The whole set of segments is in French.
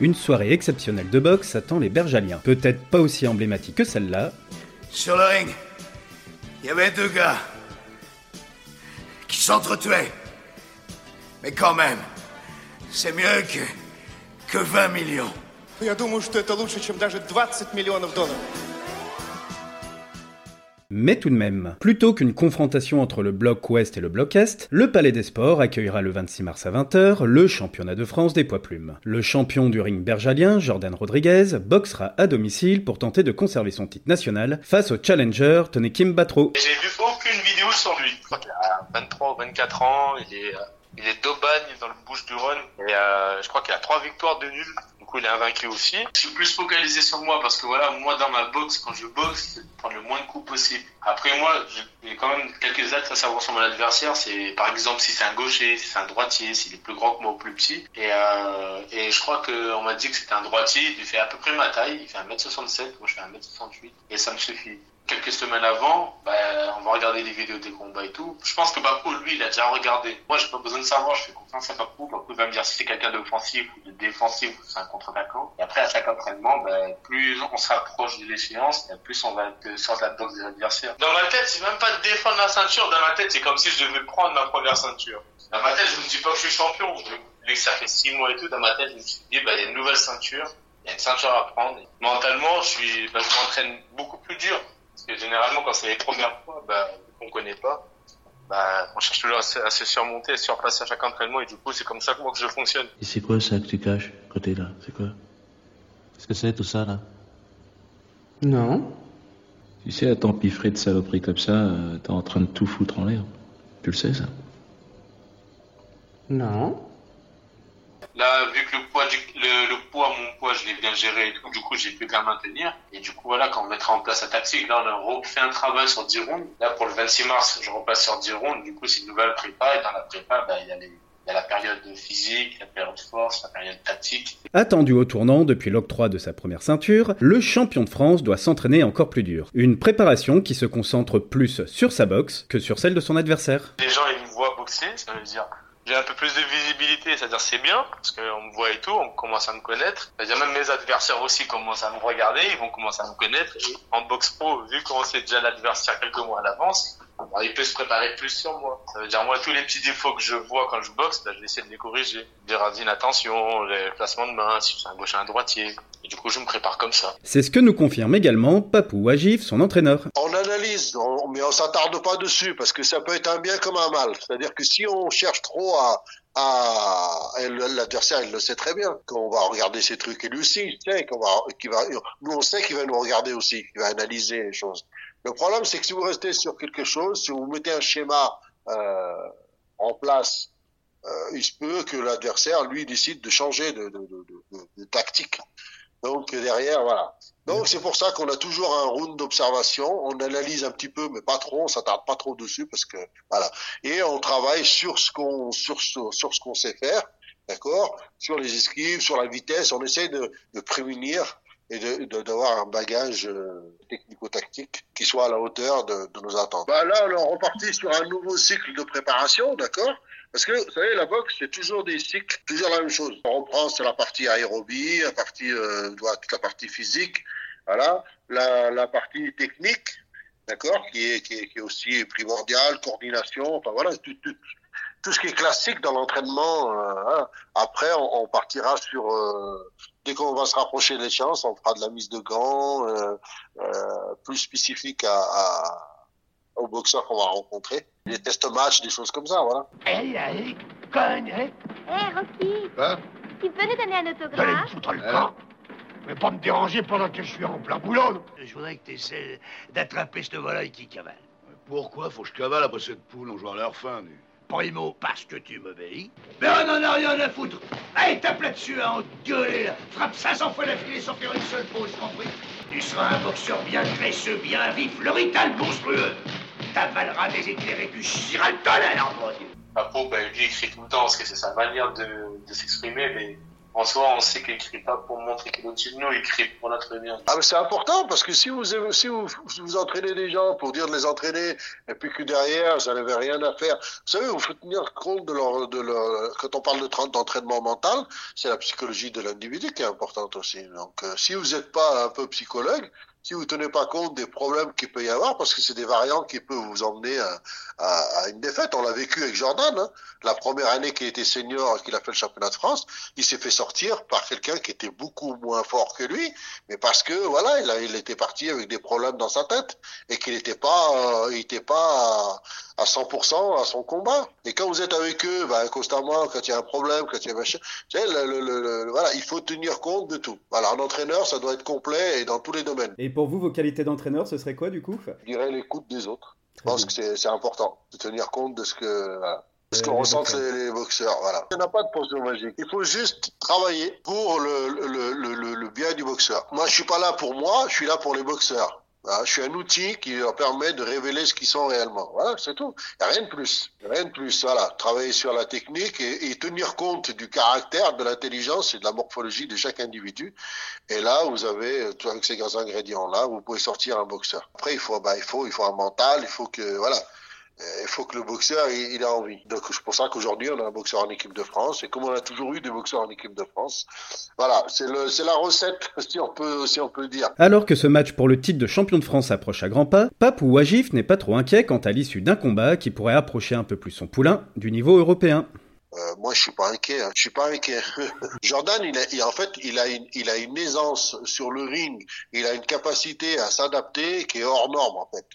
Une soirée exceptionnelle de boxe attend les Bergaliens. Peut-être pas aussi emblématique que celle-là. Sur le ring, il y avait deux gars qui s'entretuaient. Mais quand même, c'est mieux que, que 20 millions. Я думаю, что это лучше, чем даже 20 миллионов долларов. Mais tout de même, plutôt qu'une confrontation entre le bloc ouest et le bloc est, le Palais des Sports accueillera le 26 mars à 20h le championnat de France des poids plumes. Le champion du ring bergalien, Jordan Rodriguez, boxera à domicile pour tenter de conserver son titre national face au challenger Tony Kim Batro. J'ai vu aucune vidéo sur lui. Je crois qu'il a 23 ou 24 ans, il est, euh, il est d'Aubagne dans le bouche du Rhône et euh, je crois qu'il a trois victoires de nul coup, il est invaincu aussi. Je suis plus focalisé sur moi parce que voilà, moi dans ma boxe, quand je boxe, c'est de prendre le moins de coups possible. Après moi, j'ai quand même quelques axes à savoir sur mon adversaire. C'est par exemple si c'est un gaucher, si c'est un droitier, s'il est plus grand que moi ou plus petit. Et, euh, et je crois qu'on m'a dit que c'était un droitier. Il fait à peu près ma taille. Il fait 1m67, moi je fais 1m68 et ça me suffit quelques semaines avant, bah, on va regarder les vidéos des combats et tout. Je pense que Papou, lui, il a déjà regardé. Moi, j'ai pas besoin de savoir, je fais confiance à Papou. Papou va me dire si c'est quelqu'un d'offensif ou de défensif ou c'est un contre-attaquant. Et après, à chaque entraînement, bah, plus on s'approche de l'échéance, plus on va sur la boxe des adversaires. Dans ma tête, c'est même pas de défendre la ceinture. Dans ma tête, c'est comme si je devais prendre ma première ceinture. Dans ma tête, je me dis pas que je suis champion. Vu que ça fait six mois et tout, dans ma tête, je me suis dit, bah, il y a une nouvelle ceinture. Il y a une ceinture à prendre. Mentalement, je suis, bah, je m'entraîne beaucoup plus dur. Parce que généralement, quand c'est les premières fois bah, qu'on connaît pas, bah, on cherche toujours à se, surmonter, à se surpasser à chaque entraînement, et du coup, c'est comme ça que moi que je fonctionne. Et c'est quoi ça que tu caches, côté là? C'est quoi? Qu'est-ce que c'est tout ça là? Non. Tu sais, à t'empiffrer de saloperie comme ça, euh, t'es en train de tout foutre en l'air. Tu le sais ça? Non. Là, vu que le poids, le, le, poids, mon poids, je l'ai bien géré et tout, du coup, j'ai pu qu'à maintenir. Et du coup, voilà, quand on mettra en place la tactique, là, on a refait un travail sur 10 rondes. Là, pour le 26 mars, je repasse sur 10 rondes. Du coup, c'est une nouvelle prépa. Et dans la prépa, bah, il y a les, il y a la période physique, la période de force, la période tactique. Attendu au tournant depuis l'octroi de sa première ceinture, le champion de France doit s'entraîner encore plus dur. Une préparation qui se concentre plus sur sa boxe que sur celle de son adversaire. Les gens, ils me voient boxer, ça veut dire j'ai un peu plus de visibilité, c'est-à-dire c'est bien, parce qu'on me voit et tout, on commence à me connaître. C'est-à-dire même mes adversaires aussi commencent à me regarder, ils vont commencer à me connaître. Et en boxe pro, vu qu'on sait déjà l'adversaire quelques mois à l'avance, bah, il peut se préparer plus sur moi. Ça veut dire moi tous les petits défauts que je vois quand je boxe, bah, je vais essayer de les corriger. Dire à attention, les placements de main, si c'est un gaucher, un droitier. Et du coup je me prépare comme ça. C'est ce que nous confirme également Papou Agif, son entraîneur. On analyse, mais on s'attarde pas dessus parce que ça peut être un bien comme un mal. C'est-à-dire que si on cherche trop à, à l'adversaire, il le sait très bien qu'on va regarder ces trucs et lui aussi il sait qu'on va, qu'il va, nous on sait qu'il va nous regarder aussi, qu'il va analyser les choses. Le problème, c'est que si vous restez sur quelque chose, si vous mettez un schéma euh, en place, euh, il se peut que l'adversaire, lui, décide de changer de tactique. Donc derrière, voilà. Donc c'est pour ça qu'on a toujours un round d'observation. On analyse un petit peu, mais pas trop. On s'attarde pas trop dessus parce que voilà. Et on travaille sur ce qu'on sur, sur, sur ce qu'on sait faire, d'accord, sur les esquives, sur la vitesse. On essaie de, de prévenir et d'avoir de, un bagage euh, technico-tactique qui soit à la hauteur de, de nos attentes. Bah là, on est reparti sur un nouveau cycle de préparation, d'accord? Parce que, vous savez, la boxe, c'est toujours des cycles, toujours la même chose. On reprend sur la partie aérobie, la partie, euh, toute la partie physique, voilà, la, la partie technique, d'accord, qui est, qui, est, qui est aussi primordiale, coordination, enfin voilà, tout, tout, tout ce qui est classique dans l'entraînement. Euh, hein. Après, on, on, partira sur euh, dès qu'on va se rapprocher de l'échéance, on fera de la mise de gants euh, euh plus spécifique à, à, aux boxeurs qu'on va rencontrer, des tests match, des choses comme ça, voilà. Hé, hey, conne, Hé, Rocky. Quoi Tu peux nous donner un autographe? Allez me foutre le camp. Mais pas me déranger pendant que je suis en plein boulot. Je voudrais que tu essaies d'attraper cette volaille qui cavale. Pourquoi faut que je cavale après cette poule? On joue à leur fin, lui. Primo, parce que tu m'obéis. Mais on n'en a rien à foutre. Allez, tape là-dessus, hein, gueuler, là. Frappe 500 fois la filée sans faire une seule pause, compris Tu seras un boxeur bien graisseux, bien vif, le rital monstrueux. T'avaleras des éclairs et tu chieras le tonnerre, en Papo, ben, lui, écrit tout le temps parce que c'est sa manière de, de s'exprimer, mais en soi, on sait qu'il crie pas pour montrer qu'il est au-dessus de nous, il crie pour notre bien. Ah, mais c'est important parce que si vous, si vous, vous entraînez des gens pour dire de les entraîner et puis que derrière, ça n'avait rien à faire. Vous savez, vous faut tenir compte de leur, de leur, quand on parle d'entraînement mental, c'est la psychologie de l'individu qui est importante aussi. Donc, euh, si vous n'êtes pas un peu psychologue, si vous tenez pas compte des problèmes qu'il peut y avoir, parce que c'est des variants qui peuvent vous emmener à, à, à une défaite. On l'a vécu avec Jordan. Hein. La première année qu'il était senior et qu'il a fait le championnat de France, il s'est fait sortir par quelqu'un qui était beaucoup moins fort que lui, mais parce que voilà, il, a, il était parti avec des problèmes dans sa tête et qu'il n'était pas, euh, pas à, à 100% à son combat. Et quand vous êtes avec eux, ben, constamment, quand il y a un problème, quand il y a machin, le, le, le, voilà, il faut tenir compte de tout. Voilà, un entraîneur, ça doit être complet et dans tous les domaines. Pour vous, vos qualités d'entraîneur, ce serait quoi du coup? Je dirais l'écoute des autres. Je pense que c'est important de tenir compte de ce que ce que ressentent les, les, boxeurs. Voilà. Il n'y a pas de potion magique. Il faut juste travailler pour le, le, le, le, bien du boxeur. Moi, je suis pas là pour moi, je suis là pour les boxeurs. Voilà, je suis un outil qui leur permet de révéler ce qu'ils sont réellement. Voilà, c'est tout. A rien de plus. Rien de plus. Voilà. Travailler sur la technique et, tenir compte du caractère, de l'intelligence et de la morphologie de chaque individu. Et là, vous avez, avec ces ingrédients-là, vous pouvez sortir un boxeur. Après, il faut, bah, il faut, il faut un mental, il faut que, voilà il faut que le boxeur il, il a envie. Donc c'est pour ça qu'aujourd'hui on a un boxeur en équipe de France et comme on a toujours eu des boxeurs en équipe de France, voilà, c'est le c'est la recette si on peut si on peut dire. Alors que ce match pour le titre de champion de France approche à grands pas, Pape ou Wagif n'est pas trop inquiet quant à l'issue d'un combat qui pourrait approcher un peu plus son poulain du niveau européen. Euh, moi, je suis pas inquiet. Hein. Je suis pas inquiet. Jordan, il, a, il, en fait, il a une, il a une aisance sur le ring. Il a une capacité à s'adapter qui est hors norme, en fait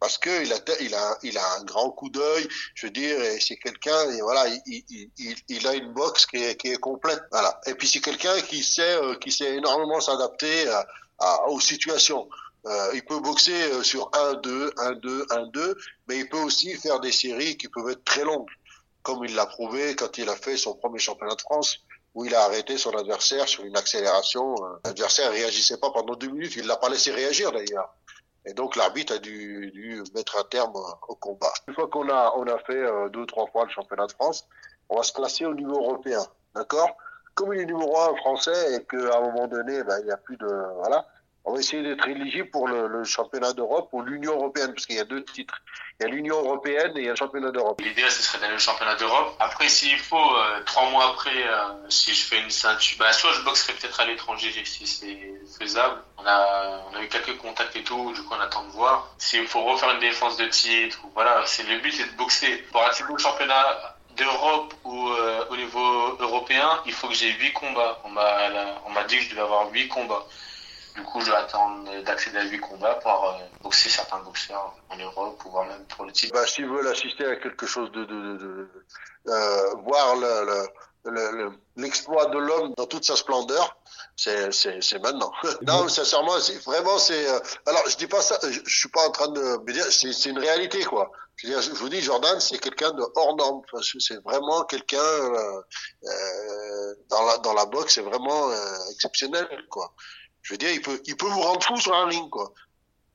parce que il a, il a, il a un grand coup d'œil. Je veux dire, c'est quelqu'un, et voilà, il, il, il, a une boxe qui est, qui est complète. Voilà. Et puis c'est quelqu'un qui sait, euh, qui sait énormément s'adapter à, à, aux situations. Euh, il peut boxer sur 1-2, 1-2, 1-2, mais il peut aussi faire des séries qui peuvent être très longues, comme il l'a prouvé quand il a fait son premier championnat de France, où il a arrêté son adversaire sur une accélération. L'adversaire réagissait pas pendant deux minutes, il l'a pas laissé réagir d'ailleurs. Et donc l'arbitre a dû, mettre un terme au combat. Une fois qu'on a, on a fait euh, deux ou trois fois le championnat de France, on va se classer au niveau européen. D'accord? Comme il est numéro un français et qu'à un moment donné, ben, il n'y a plus de... Voilà, on va essayer d'être éligible pour le, championnat d'Europe ou l'Union européenne, parce qu'il y a deux titres. Il y a l'Union européenne et il y a le championnat d'Europe. L'idée, ce serait d'aller au championnat d'Europe. Après, s'il faut, euh, trois mois après, euh, si je fais une ceinture, bah, soit je boxerai peut-être à l'étranger si c'est faisable. On a, on a eu quelques contacts et tout, du coup, on attend de voir. S'il faut refaire une défense de titre, voilà, c'est le but, c'est de boxer. Pour accéder au championnat d'Europe ou euh, au niveau européen, il faut que j'ai huit combats. On m'a dit que je devais avoir huit combats. Du coup, je vais attendre d'accéder à 8 combats pour euh, boxer certains boxeurs en Europe, ou voire même pour le titre. Bah, S'ils veulent assister à quelque chose de... de, de, de euh, voir le, le, l'exploit de l'homme dans toute sa splendeur, c'est, c'est, c'est maintenant. non, sincèrement, vraiment, c'est. Euh, alors, je dis pas ça, je, je, suis pas en train de me dire, c'est, c'est une réalité, quoi. Je, veux dire, je vous dis, Jordan, c'est quelqu'un de hors norme. C'est vraiment quelqu'un euh, euh, dans la dans la boxe, c'est vraiment euh, exceptionnel, quoi. Je veux dire, il peut, il peut vous rendre fou sur un ring, quoi.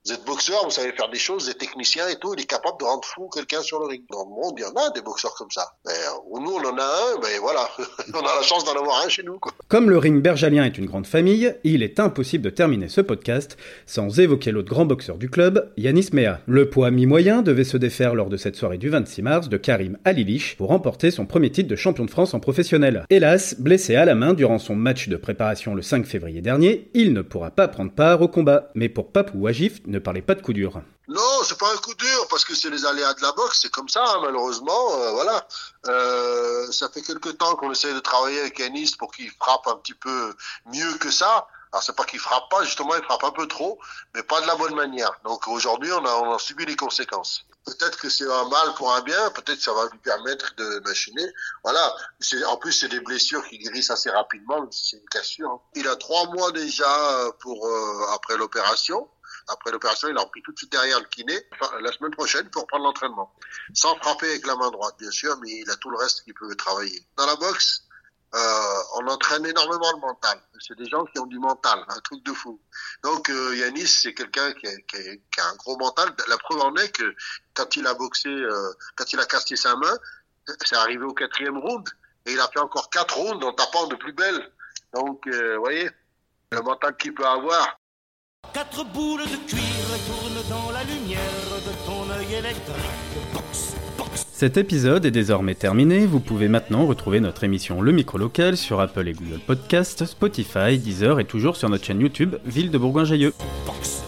Vous êtes boxeur, vous savez faire des choses, vous êtes technicien et tout, il est capable de rendre fou quelqu'un sur le ring. Dans le monde, il y en a des boxeurs comme ça. Mais nous, on en a un, mais voilà, on a la chance d'en avoir un chez nous. Comme le ring bergalien est une grande famille, il est impossible de terminer ce podcast sans évoquer l'autre grand boxeur du club, Yanis Mea. Le poids mi-moyen devait se défaire lors de cette soirée du 26 mars de Karim Alilich pour remporter son premier titre de champion de France en professionnel. Hélas, blessé à la main durant son match de préparation le 5 février dernier, il ne pourra pas prendre part au combat. Mais pour Papou Wagif, ne parlez pas de coup dur. Non, c'est pas un coup dur parce que c'est les aléas de la boxe, c'est comme ça hein, malheureusement. Euh, voilà, euh, ça fait quelque temps qu'on essaie de travailler avec Yanis pour qu'il frappe un petit peu mieux que ça. Alors c'est pas qu'il frappe pas, justement il frappe un peu trop, mais pas de la bonne manière. Donc aujourd'hui on a, on a subi les conséquences. Peut-être que c'est un mal pour un bien, peut-être que ça va lui permettre de machiner. Voilà. En plus, c'est des blessures qui guérissent assez rapidement, c'est une cassure. Hein. Il a trois mois déjà pour euh, après l'opération. Après l'opération, il a repris tout de suite derrière le kiné la semaine prochaine pour prendre l'entraînement. Sans frapper avec la main droite, bien sûr, mais il a tout le reste qui peut travailler. Dans la boxe, euh, on entraîne énormément le mental. C'est des gens qui ont du mental, un truc de fou. Donc euh, Yanis, c'est quelqu'un qui, qui, qui, a un gros mental. La preuve en est que quand il a boxé, euh, quand il a cassé sa main, c'est arrivé au quatrième round et il a fait encore quatre rounds en tapant de plus belle. Donc, euh, vous voyez, le mental qu'il peut avoir. Quatre boules de cuir tournent dans la lumière de ton œil électrique. Box, box. Cet épisode est désormais terminé. Vous pouvez maintenant retrouver notre émission Le Micro Local sur Apple et Google Podcast, Spotify, Deezer et toujours sur notre chaîne YouTube Ville de Bourgoin-Jallieu. box.